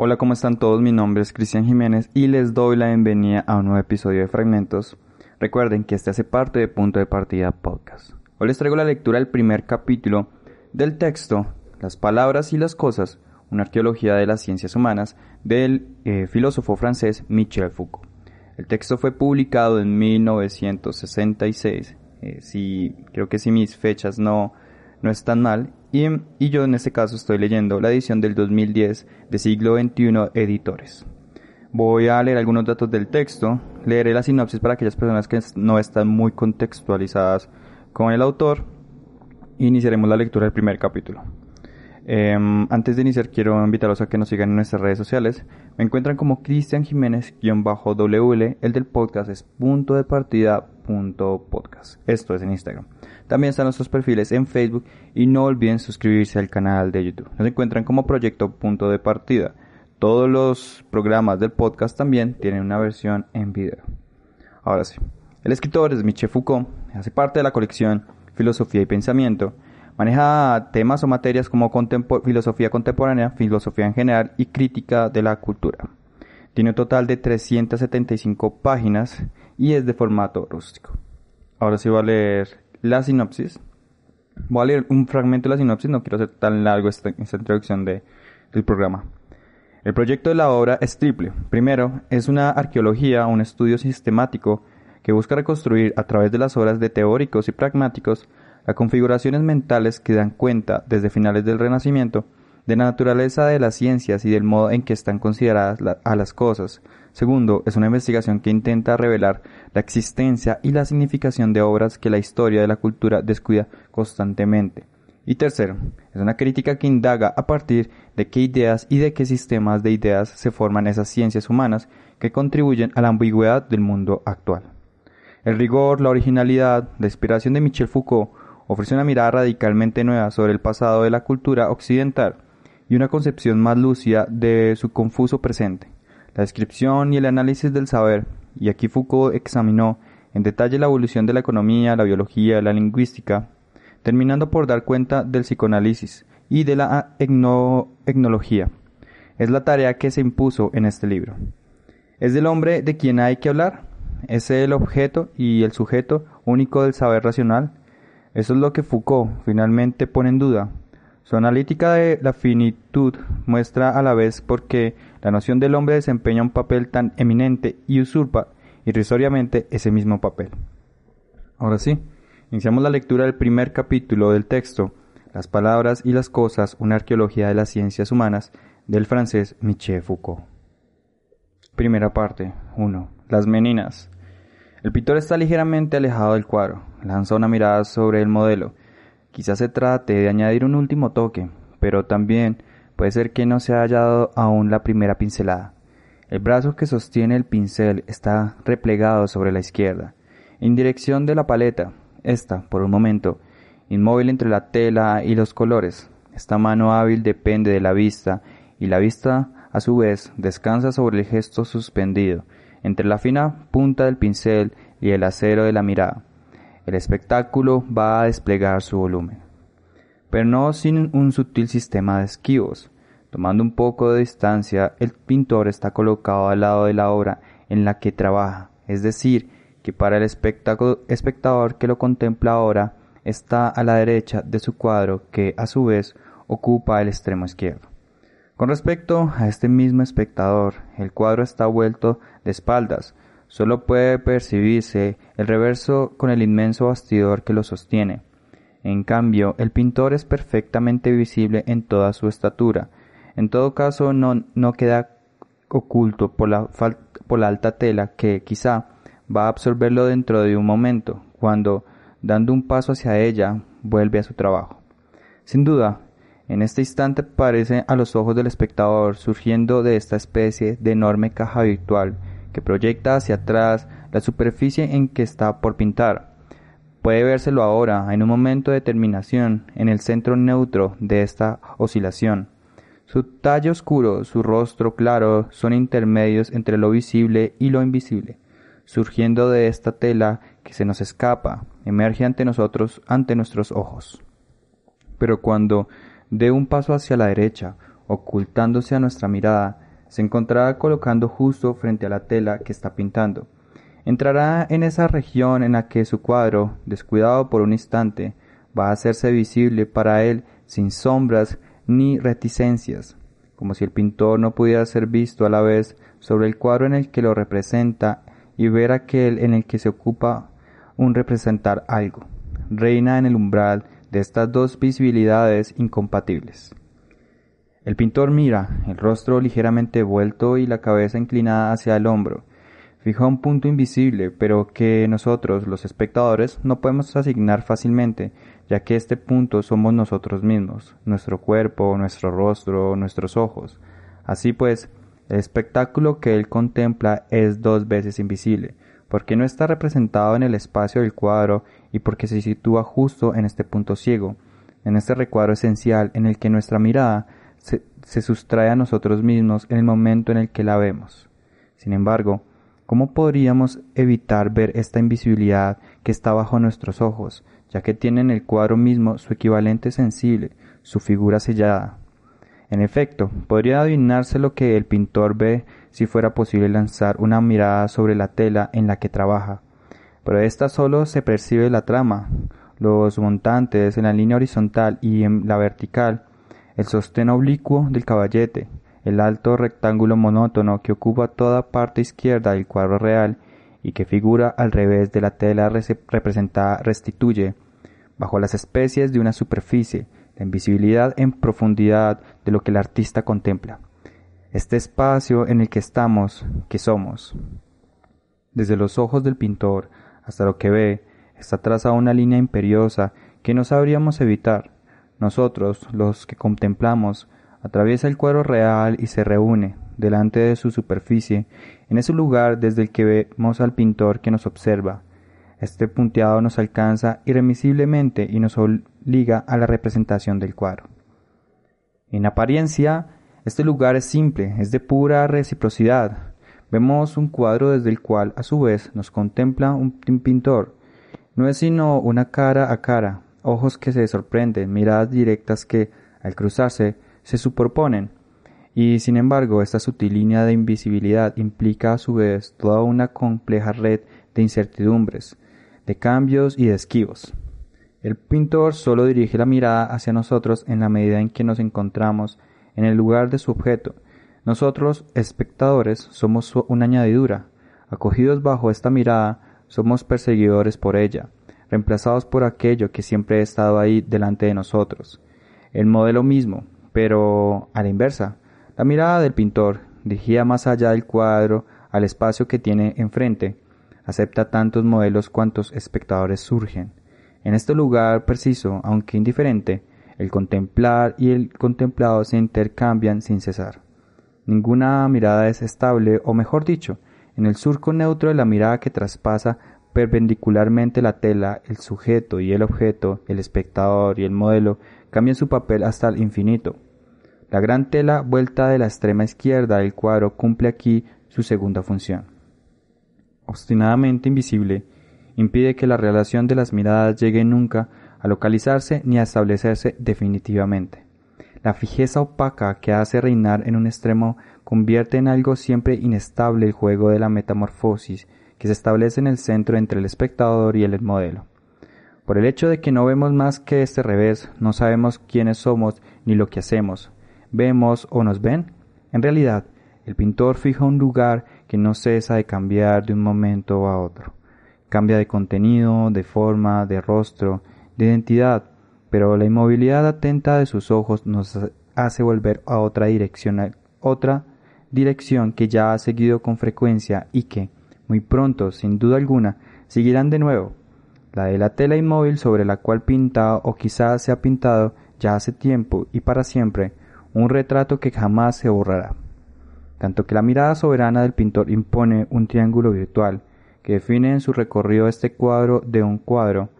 Hola, ¿cómo están todos? Mi nombre es Cristian Jiménez y les doy la bienvenida a un nuevo episodio de Fragmentos. Recuerden que este hace parte de Punto de Partida Podcast. Hoy les traigo la lectura del primer capítulo del texto Las palabras y las cosas, una arqueología de las ciencias humanas, del eh, filósofo francés Michel Foucault. El texto fue publicado en 1966. Eh, si, creo que si mis fechas no, no están mal, y, yo en este caso estoy leyendo la edición del 2010 de siglo XXI Editores. Voy a leer algunos datos del texto, leeré la sinopsis para aquellas personas que no están muy contextualizadas con el autor y iniciaremos la lectura del primer capítulo. Em, antes de iniciar quiero invitarlos a que nos sigan en nuestras redes sociales. Me encuentran como Cristian Jiménez-WL, el del podcast es punto de partida podcast. Esto es en Instagram. También están nuestros perfiles en Facebook y no olviden suscribirse al canal de YouTube. Nos encuentran como Proyecto Punto de Partida. Todos los programas del podcast también tienen una versión en video. Ahora sí. El escritor es Michel Foucault, hace parte de la colección Filosofía y Pensamiento. Maneja temas o materias como filosofía contemporánea, filosofía en general y crítica de la cultura. Tiene un total de 375 páginas y es de formato rústico. Ahora sí voy a leer la sinopsis. Voy a leer un fragmento de la sinopsis, no quiero hacer tan largo esta, introducción de, del programa. El proyecto de la obra es triple. Primero, es una arqueología, un estudio sistemático que busca reconstruir a través de las obras de teóricos y pragmáticos las configuraciones mentales que dan cuenta desde finales del Renacimiento de la naturaleza de las ciencias y del modo en que están consideradas a las cosas. Segundo, es una investigación que intenta revelar la existencia y la significación de obras que la historia de la cultura descuida constantemente. Y tercero, es una crítica que indaga a partir de qué ideas y de qué sistemas de ideas se forman esas ciencias humanas que contribuyen a la ambigüedad del mundo actual. El rigor, la originalidad, la inspiración de Michel Foucault ofrece una mirada radicalmente nueva sobre el pasado de la cultura occidental y una concepción más lúcida de su confuso presente. La descripción y el análisis del saber, y aquí Foucault examinó en detalle la evolución de la economía, la biología, la lingüística, terminando por dar cuenta del psicoanálisis y de la etnología. Es la tarea que se impuso en este libro. ¿Es del hombre de quien hay que hablar? ¿Es el objeto y el sujeto único del saber racional? Eso es lo que Foucault finalmente pone en duda, su analítica de la finitud muestra a la vez por qué la noción del hombre desempeña un papel tan eminente y usurpa irrisoriamente ese mismo papel. Ahora sí, iniciamos la lectura del primer capítulo del texto, Las palabras y las cosas, una arqueología de las ciencias humanas, del francés Michel Foucault. Primera parte 1. Las meninas. El pintor está ligeramente alejado del cuadro, lanza una mirada sobre el modelo, Quizás se trate de añadir un último toque, pero también puede ser que no se haya dado aún la primera pincelada. El brazo que sostiene el pincel está replegado sobre la izquierda, en dirección de la paleta. Esta, por un momento, inmóvil entre la tela y los colores. Esta mano hábil depende de la vista, y la vista, a su vez, descansa sobre el gesto suspendido, entre la fina punta del pincel y el acero de la mirada. El espectáculo va a desplegar su volumen, pero no sin un sutil sistema de esquivos. Tomando un poco de distancia, el pintor está colocado al lado de la obra en la que trabaja, es decir, que para el espectador que lo contempla ahora está a la derecha de su cuadro que a su vez ocupa el extremo izquierdo. Con respecto a este mismo espectador, el cuadro está vuelto de espaldas, Solo puede percibirse el reverso con el inmenso bastidor que lo sostiene. En cambio, el pintor es perfectamente visible en toda su estatura. En todo caso, no, no queda oculto por la, por la alta tela que quizá va a absorberlo dentro de un momento, cuando, dando un paso hacia ella, vuelve a su trabajo. Sin duda, En este instante parece a los ojos del espectador surgiendo de esta especie de enorme caja virtual que proyecta hacia atrás la superficie en que está por pintar. Puede vérselo ahora, en un momento de terminación, en el centro neutro de esta oscilación. Su tallo oscuro, su rostro claro son intermedios entre lo visible y lo invisible. Surgiendo de esta tela que se nos escapa, emerge ante nosotros, ante nuestros ojos. Pero cuando dé un paso hacia la derecha, ocultándose a nuestra mirada, se encontrará colocando justo frente a la tela que está pintando. Entrará en esa región en la que su cuadro, descuidado por un instante, va a hacerse visible para él sin sombras ni reticencias, como si el pintor no pudiera ser visto a la vez sobre el cuadro en el que lo representa y ver aquel en el que se ocupa un representar algo. Reina en el umbral de estas dos visibilidades incompatibles. El pintor mira, el rostro ligeramente vuelto y la cabeza inclinada hacia el hombro, fija un punto invisible, pero que nosotros, los espectadores, no podemos asignar fácilmente, ya que este punto somos nosotros mismos, nuestro cuerpo, nuestro rostro, nuestros ojos. Así pues, el espectáculo que él contempla es dos veces invisible, porque no está representado en el espacio del cuadro y porque se sitúa justo en este punto ciego, en este recuadro esencial en el que nuestra mirada se, sustrae a nosotros mismos en el momento en el que la vemos. Sin embargo, ¿cómo podríamos evitar ver esta invisibilidad que está bajo nuestros ojos, ya que tiene en el cuadro mismo su equivalente sensible, su figura sellada. En efecto, podría adivinarse lo que el pintor ve si fuera posible lanzar una mirada sobre la tela en la que trabaja, pero de esta solo se percibe la trama, los montantes en la línea horizontal y en la vertical, el sostén oblicuo del caballete, el alto rectángulo monótono que ocupa toda parte izquierda del cuadro real y que figura al revés de la tela representada restituye, bajo las especies de una superficie, la invisibilidad en profundidad de lo que el artista contempla. Este espacio en el que estamos, que somos. Desde los ojos del pintor hasta lo que ve, está trazada una línea imperiosa que no sabríamos evitar. Nosotros, los que contemplamos, atraviesa el cuadro real y se reúne, delante de su superficie, en ese lugar desde el que vemos al pintor que nos observa. Este punteado nos alcanza irremisiblemente y nos obliga a la representación del cuadro. En apariencia, este lugar es simple, es de pura reciprocidad. Vemos un cuadro desde el cual, a su vez, nos contempla un pintor. No es sino una cara a cara, ojos que se sorprenden, miradas directas que, al cruzarse, se superponen, y sin embargo, esta sutil línea de invisibilidad implica a su vez toda una compleja red de incertidumbres, de cambios y de esquivos. El pintor solo dirige la mirada hacia nosotros en la medida en que nos encontramos en el lugar de su objeto. Nosotros, espectadores, somos una añadidura. Acogidos bajo esta mirada, somos perseguidores por ella, reemplazados por aquello que siempre ha estado ahí delante de nosotros. El modelo mismo, pero a la inversa, la mirada del pintor, dirigida más allá del cuadro al espacio que tiene enfrente, acepta tantos modelos cuantos espectadores surgen. En este lugar preciso, aunque indiferente, el contemplar y el contemplado se intercambian sin cesar. Ninguna mirada es estable, o mejor dicho, en el surco neutro de la mirada que traspasa perpendicularmente la tela, el sujeto y el objeto, el espectador y el modelo cambian su papel hasta el infinito. La gran tela vuelta de la extrema izquierda del cuadro cumple aquí su segunda función. Obstinadamente invisible, impide que la relación de las miradas llegue nunca a localizarse ni a establecerse definitivamente. La fijeza opaca que hace reinar en un extremo convierte en algo siempre inestable el juego de la metamorfosis que se establece en el centro entre el espectador y el modelo. Por el hecho de que no vemos más que este revés, no sabemos quiénes somos ni lo que hacemos, vemos o nos ven? En realidad, el pintor fija un lugar que no cesa de cambiar de un momento a otro. Cambia de contenido, de forma, de rostro, de identidad, pero la inmovilidad atenta de sus ojos nos hace volver a otra dirección, otra dirección que ya ha seguido con frecuencia y que, muy pronto, sin duda alguna, seguirán de nuevo, la de la tela inmóvil sobre la cual pinta o quizás se ha pintado ya hace tiempo y para siempre, un retrato que jamás se borrará. Tanto que la mirada soberana del pintor impone un triángulo virtual que define en su recorrido este cuadro de un cuadro.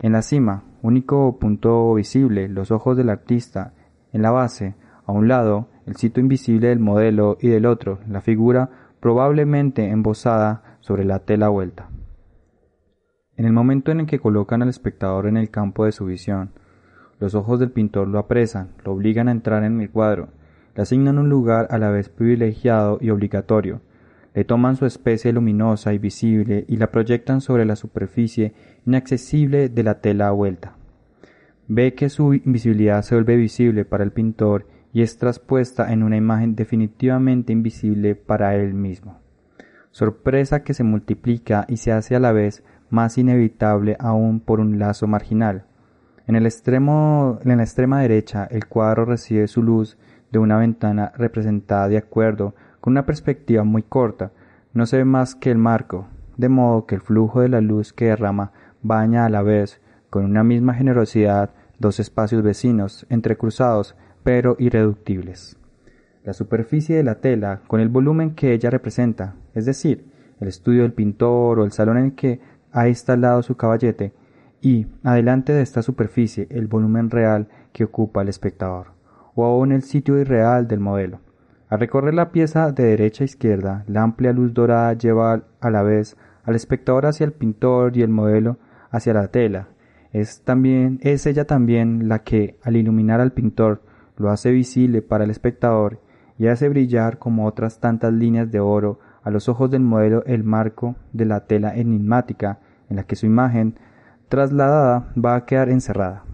En la cima, único punto visible, los ojos del artista. En la base, a un lado, el sitio invisible del modelo y del otro, la figura probablemente embosada sobre la tela vuelta. En el momento en el que colocan al espectador en el campo de su visión, los ojos del pintor lo apresan, lo obligan a entrar en el cuadro, le asignan un lugar a la vez privilegiado y obligatorio, le toman su especie luminosa y visible y la proyectan sobre la superficie inaccesible de la tela vuelta. Ve que su invisibilidad se vuelve visible para el pintor y es traspuesta en una imagen definitivamente invisible para él mismo. Sorpresa que se multiplica y se hace a la vez más inevitable aún por un lazo marginal. En el extremo, en la extrema derecha, el cuadro recibe su luz de una ventana representada de acuerdo con una perspectiva muy corta. No se ve más que el marco, de modo que el flujo de la luz que derrama baña a la vez, con una misma generosidad, dos espacios vecinos, entrecruzados, pero irreductibles. La superficie de la tela, con el volumen que ella representa, es decir, el estudio del pintor o el salón en el que ha instalado su caballete, y, adelante de esta superficie, el volumen real que ocupa el espectador, o aún el sitio irreal del modelo. Al recorrer la pieza de derecha a izquierda, la amplia luz dorada lleva a la vez al espectador hacia el pintor y el modelo hacia la tela. Es también, es ella también la que, al iluminar al pintor, lo hace visible para el espectador y hace brillar como otras tantas líneas de oro a los ojos del modelo el marco de la tela enigmática en la que su imagen trasladada va a quedar encerrada.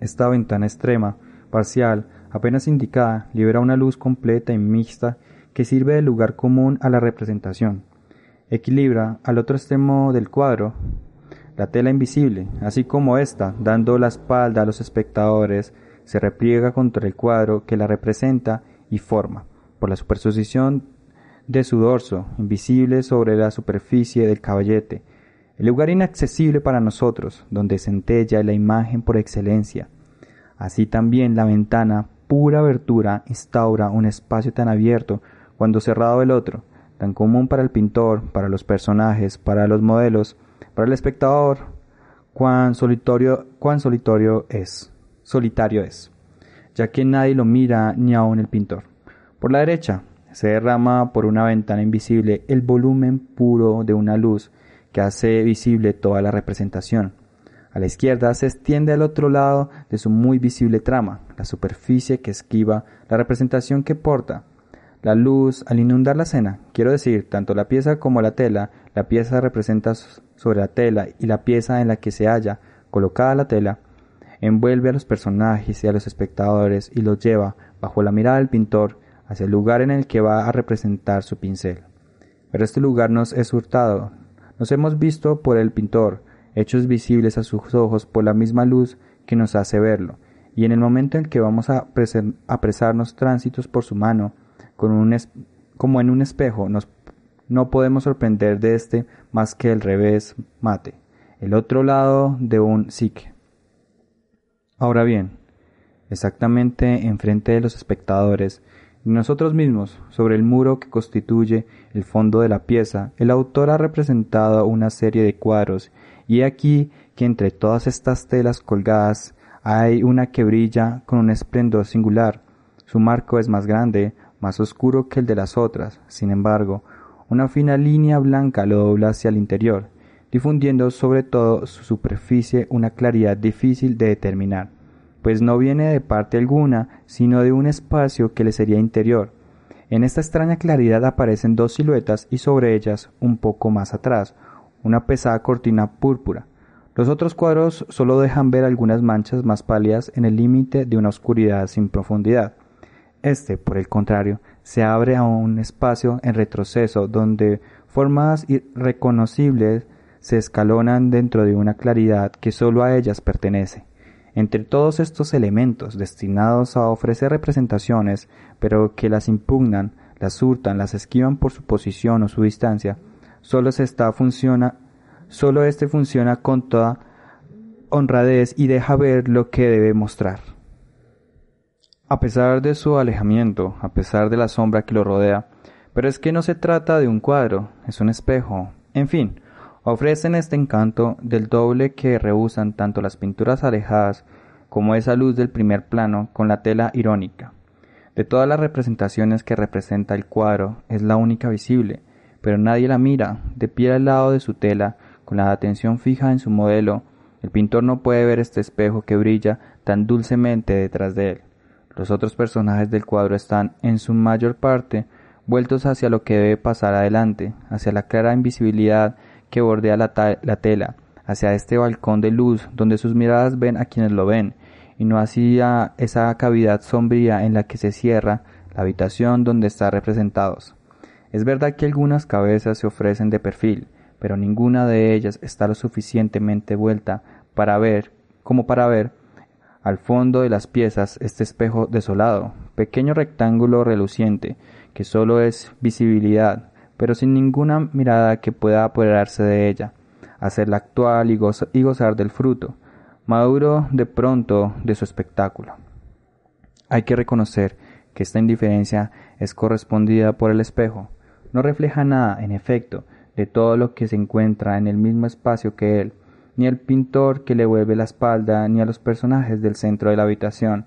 Esta ventana extrema, parcial, apenas indicada, libera una luz completa y mixta que sirve de lugar común a la representación. Equilibra al otro extremo del cuadro la tela invisible, así como ésta, dando la espalda a los espectadores, se repliega contra el cuadro que la representa y forma, por la superposición de su dorso, invisible sobre la superficie del caballete, el lugar inaccesible para nosotros, donde centella la imagen por excelencia. Así también la ventana, pura abertura, instaura un espacio tan abierto cuando cerrado el otro, tan común para el pintor, para los personajes, para los modelos, para el espectador, cuán solitario, cuán solitario es, solitario es, ya que nadie lo mira ni aun el pintor. Por la derecha, se derrama por una ventana invisible el volumen puro de una luz que hace visible toda la representación. A la izquierda se extiende al otro lado de su muy visible trama, la superficie que esquiva la representación que porta. La luz, al inundar la escena, quiero decir, tanto la pieza como la tela, la pieza representa sobre la tela y la pieza en la que se halla colocada la tela, envuelve a los personajes y a los espectadores y los lleva, bajo la mirada del pintor, hacia el lugar en el que va a representar su pincel. Pero este lugar nos es hurtado, nos hemos visto por el pintor, hechos visibles a sus ojos por la misma luz que nos hace verlo, y en el momento en que vamos a apresarnos tránsitos por su mano, como en un espejo, no podemos sorprender de este más que el revés mate, el otro lado de un psique. Ahora bien, exactamente enfrente de los espectadores, nosotros mismos, sobre el muro que constituye el fondo de la pieza, el autor ha representado una serie de cuadros, y aquí que entre todas estas telas colgadas hay una que brilla con un esplendor singular. Su marco es más grande, más oscuro que el de las otras, sin embargo, una fina línea blanca lo dobla hacia el interior, difundiendo sobre todo su superficie una claridad difícil de determinar pues no viene de parte alguna, sino de un espacio que le sería interior. En esta extraña claridad aparecen dos siluetas y sobre ellas, un poco más atrás, una pesada cortina púrpura. Los otros cuadros solo dejan ver algunas manchas más pálidas en el límite de una oscuridad sin profundidad. Este, por el contrario, se abre a un espacio en retroceso donde formas irreconocibles se escalonan dentro de una claridad que sólo a ellas pertenece. Entre todos estos elementos destinados a ofrecer representaciones, pero que las impugnan, las hurtan, las esquivan por su posición o su distancia, solo, se funciona, solo este funciona con toda honradez y deja ver lo que debe mostrar. A pesar de su alejamiento, a pesar de la sombra que lo rodea, pero es que no se trata de un cuadro, es un espejo. En fin, ofrecen este encanto del doble que rehusan tanto las pinturas alejadas como esa luz del primer plano con la tela irónica. De todas las representaciones que representa el cuadro, es la única visible, pero nadie la mira, de pie al lado de su tela, con la atención fija en su modelo, el pintor no puede ver este espejo que brilla tan dulcemente detrás de él. Los otros personajes del cuadro están, en su mayor parte, vueltos hacia lo que debe pasar adelante, hacia la clara invisibilidad que bordea la, la, tela, hacia este balcón de luz donde sus miradas ven a quienes lo ven, y no hacia esa cavidad sombría en la que se cierra la habitación donde están representados. Es verdad que algunas cabezas se ofrecen de perfil, pero ninguna de ellas está lo suficientemente vuelta para ver, como para ver, al fondo de las piezas este espejo desolado, pequeño rectángulo reluciente, que sólo es visibilidad, pero sin ninguna mirada que pueda apoderarse de ella, hacerla actual y, y gozar del fruto, maduro de pronto de su espectáculo. Hay que reconocer que esta indiferencia es correspondida por el espejo, no refleja nada, en efecto, de todo lo que se encuentra en el mismo espacio que él, ni el pintor que le vuelve la espalda, ni a los personajes del centro de la habitación.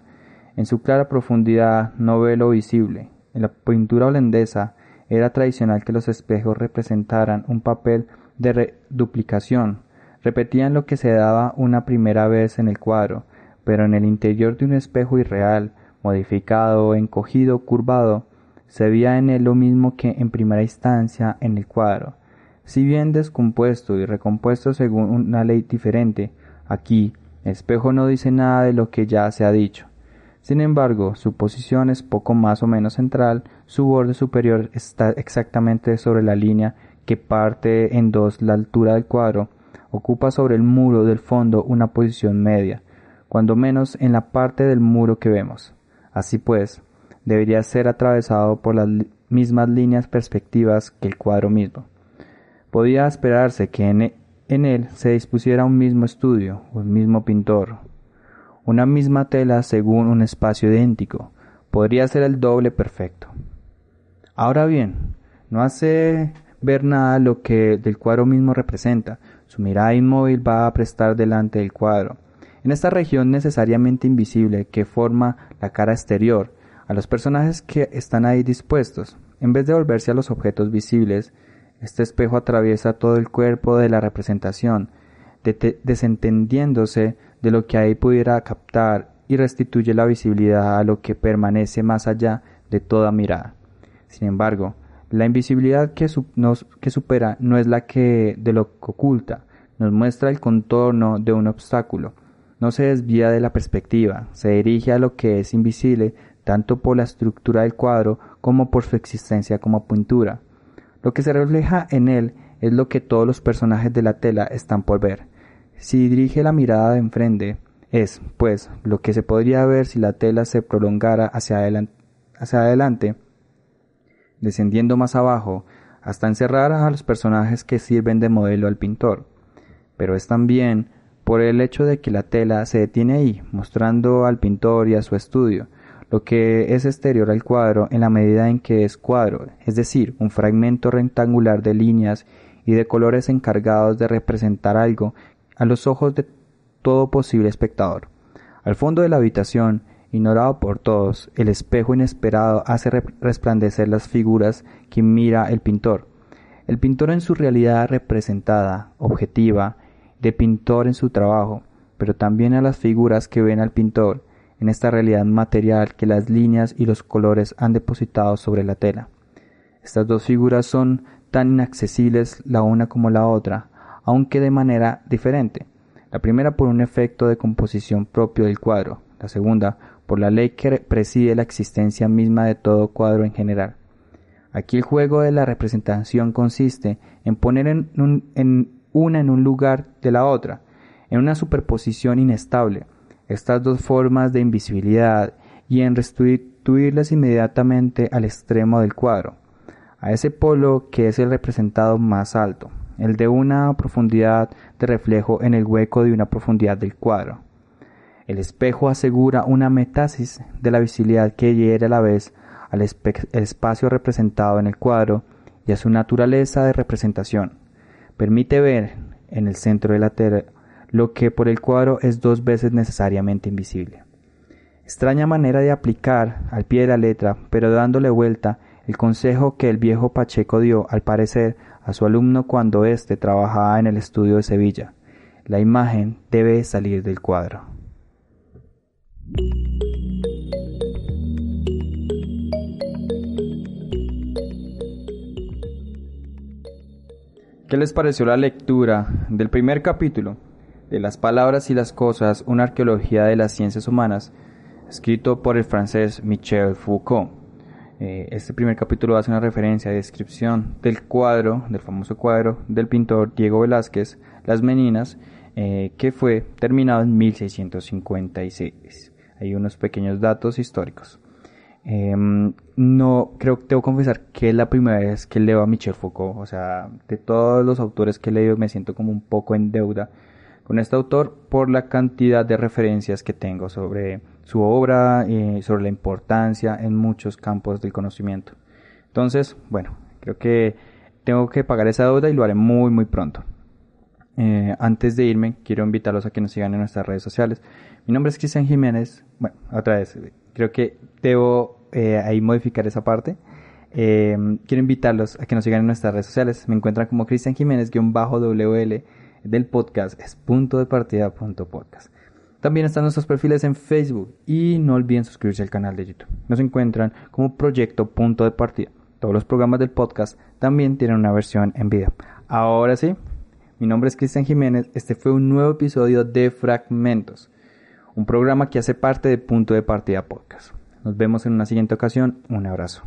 En su clara profundidad no ve lo visible. En la pintura holandesa era tradicional que los espejos representaran un papel de duplicación. Repetían lo que se daba una primera vez en el cuadro, pero en el interior de un espejo irreal, modificado, encogido, curvado, se veía en él lo mismo que en primera instancia en el cuadro. Si bien descompuesto y recompuesto según una ley diferente, aquí espejo no dice nada de lo que ya se ha dicho. Sin embargo, su posición es poco más o menos central, su borde superior está exactamente sobre la línea que parte en dos la altura del cuadro, ocupa sobre el muro del fondo una posición media, cuando menos en la parte del muro que vemos. Así pues, debería ser atravesado por las mismas líneas perspectivas que el cuadro mismo. Podía esperarse que en, él se dispusiera un mismo estudio, un mismo pintor, una misma tela según un espacio idéntico, podría ser el doble perfecto. Ahora bien, no hace ver nada lo que del cuadro mismo representa, su mirada inmóvil va a prestar delante del cuadro. En esta región necesariamente invisible que forma la cara exterior, a los personajes que están ahí dispuestos. En vez de volverse a los objetos visibles, este espejo atraviesa todo el cuerpo de la representación, desentendiéndose de lo que ahí pudiera captar y restituye la visibilidad a lo que permanece más allá de toda mirada. Sin embargo, la invisibilidad que, que supera no es la que de lo que oculta, nos muestra el contorno de un obstáculo, no se desvía de la perspectiva, se dirige a lo que es invisible tanto por la estructura del cuadro como por su existencia como pintura. Lo que se refleja en él es lo que todos los personajes de la tela están por ver. Si dirige la mirada de enfrente, es, pues, lo que se podría ver si la tela se prolongara hacia, hacia adelante, descendiendo más abajo, hasta encerrar a los personajes que sirven de modelo al pintor. Pero es también por el hecho de que la tela se detiene ahí, mostrando al pintor y a su estudio, lo que es exterior al cuadro en la medida en que es cuadro, es decir, un fragmento rectangular de líneas y de colores encargados de representar algo a los ojos de todo posible espectador. Al fondo de la habitación, ignorado por todos, el espejo inesperado hace resplandecer las figuras que mira el pintor. El pintor en su realidad representada, objetiva, de pintor en su trabajo, pero también a las figuras que ven al pintor, en esta realidad material que las líneas y los colores han depositado sobre la tela. Estas dos figuras son tan inaccesibles la una como la otra, aunque de manera diferente. La primera por un efecto de composición propio del cuadro, la segunda por la ley que preside la existencia misma de todo cuadro en general. Aquí el juego de la representación consiste en poner una en un lugar de la otra, en una superposición inestable, estas dos formas de invisibilidad y en restituirlas inmediatamente al extremo del cuadro, a ese polo que es el representado más alto. El de una profundidad de reflejo en el hueco de una profundidad del cuadro. El espejo asegura una metasis de la visibilidad que hiere a la vez al espacio representado en el cuadro y a su naturaleza de representación. Permite ver en el centro de la tela lo que por el cuadro es dos veces necesariamente invisible. Extraña manera de aplicar al pie de la letra, pero dándole vuelta el consejo que el viejo Pacheco dio, al parecer, a su alumno cuando éste trabajaba en el estudio de Sevilla. La imagen debe salir del cuadro. ¿Qué les pareció la lectura del primer capítulo de Las palabras y las cosas, una arqueología de las ciencias humanas, escrito por el francés Michel Foucault? Eh, este primer capítulo hace una referencia a descripción del cuadro, del famoso cuadro del pintor Diego Velázquez, Las Meninas, eh, que fue terminado en 1656. Hay unos pequeños datos históricos. Em, no, creo que tengo que confesar que es la primera vez que leo a Michel Foucault. O sea, de todos los autores que he leído me siento como un poco en deuda con este autor por la cantidad de referencias que tengo sobre su obra y sobre la importancia en muchos campos del conocimiento. Entonces, bueno, creo que tengo que pagar esa deuda y lo haré muy, muy pronto. Eh, antes de irme, quiero invitarlos a que nos sigan en nuestras redes sociales. Mi nombre es Cristian Jiménez. Bueno, otra vez, creo que debo eh, ahí modificar esa parte. Eh, quiero invitarlos a que nos sigan en nuestras redes sociales. Me encuentran como Cristian Jiménez-WL del podcast es punto de partida punto podcast. También están nuestros perfiles en Facebook y no olviden suscribirse al canal de YouTube. Nos encuentran como Proyecto Punto de Partida. Todos los programas del podcast también tienen una versión en video. Ahora sí, mi nombre es Cristian Jiménez. Este fue un nuevo episodio de Fragmentos, un programa que hace parte de Punto de Partida Podcast. Nos vemos en una siguiente ocasión. Un abrazo.